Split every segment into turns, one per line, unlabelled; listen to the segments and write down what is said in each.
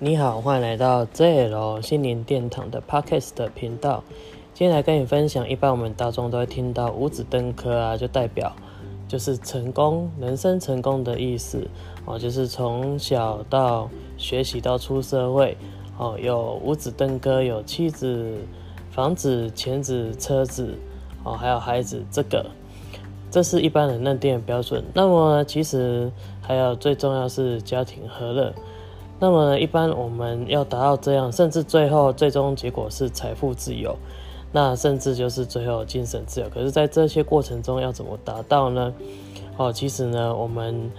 你好，欢迎来到 JL 心灵殿堂的 Podcast 频道。今天来跟你分享，一般我们大众都会听到五子登科啊，就代表就是成功、人生成功的意思哦，就是从小到学习到出社会哦，有五子登科，有妻子、房子、钱子、车子哦，还有孩子，这个这是一般人认定的标准。那么其实还有最重要是家庭和乐。那么一般我们要达到这样，甚至最后最终结果是财富自由。那甚至就是最后精神自由，可是，在这些过程中要怎么达到呢？哦，其实呢，我们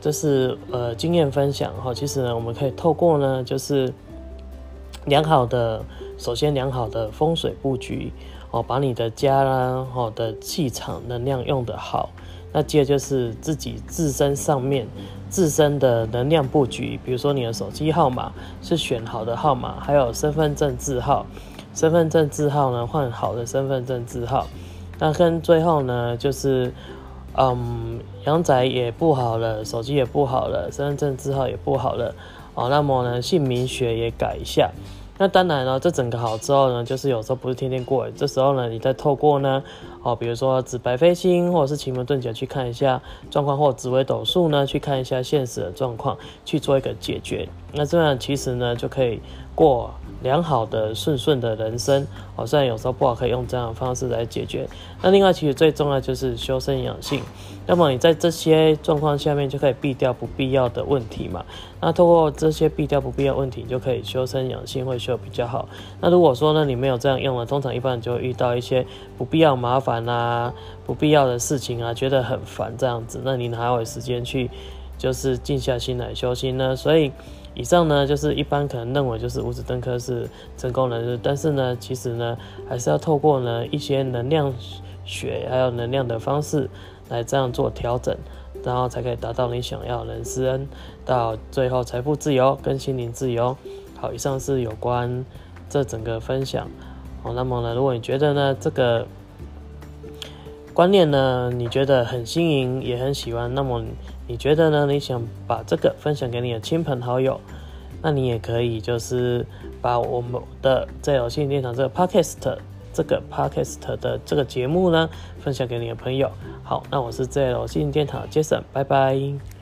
这是呃经验分享哈。其实呢，我们可以透过呢，就是良好的，首先良好的风水布局哦，把你的家啦哦的气场能量用得好。那接着就是自己自身上面自身的能量布局，比如说你的手机号码是选好的号码，还有身份证字号。身份证字号呢，换好的身份证字号。那跟最后呢，就是，嗯，阳宅也不好了，手机也不好了，身份证字号也不好了，哦，那么呢，姓名学也改一下。那当然了，这整个好之后呢，就是有时候不是天天过，这时候呢，你再透过呢，哦，比如说紫白飞星或者是奇门遁甲去看一下状况，或紫微斗数呢，去看一下现实的状况，去做一个解决。那这样其实呢，就可以过。良好的顺顺的人生，哦，虽然有时候不好，可以用这样的方式来解决。那另外，其实最重要就是修身养性。那么你在这些状况下面，就可以避掉不必要的问题嘛。那透过这些避掉不必要问题，你就可以修身养性，会修比较好。那如果说呢，你没有这样用了，通常一般就会遇到一些不必要麻烦啊、不必要的事情啊，觉得很烦这样子。那你哪有时间去就是静下心来修心呢？所以。以上呢，就是一般可能认为就是五子登科是成功人士，但是呢，其实呢，还是要透过呢一些能量学还有能量的方式来这样做调整，然后才可以达到你想要人生到最后财富自由跟心灵自由。好，以上是有关这整个分享。好，那么呢，如果你觉得呢这个观念呢，你觉得很新颖也很喜欢，那么。你觉得呢？你想把这个分享给你的亲朋好友，那你也可以就是把我们的在有线电场这个 podcast 这个 podcast 的这个节目呢，分享给你的朋友。好，那我是在有线电台 Jason，拜拜。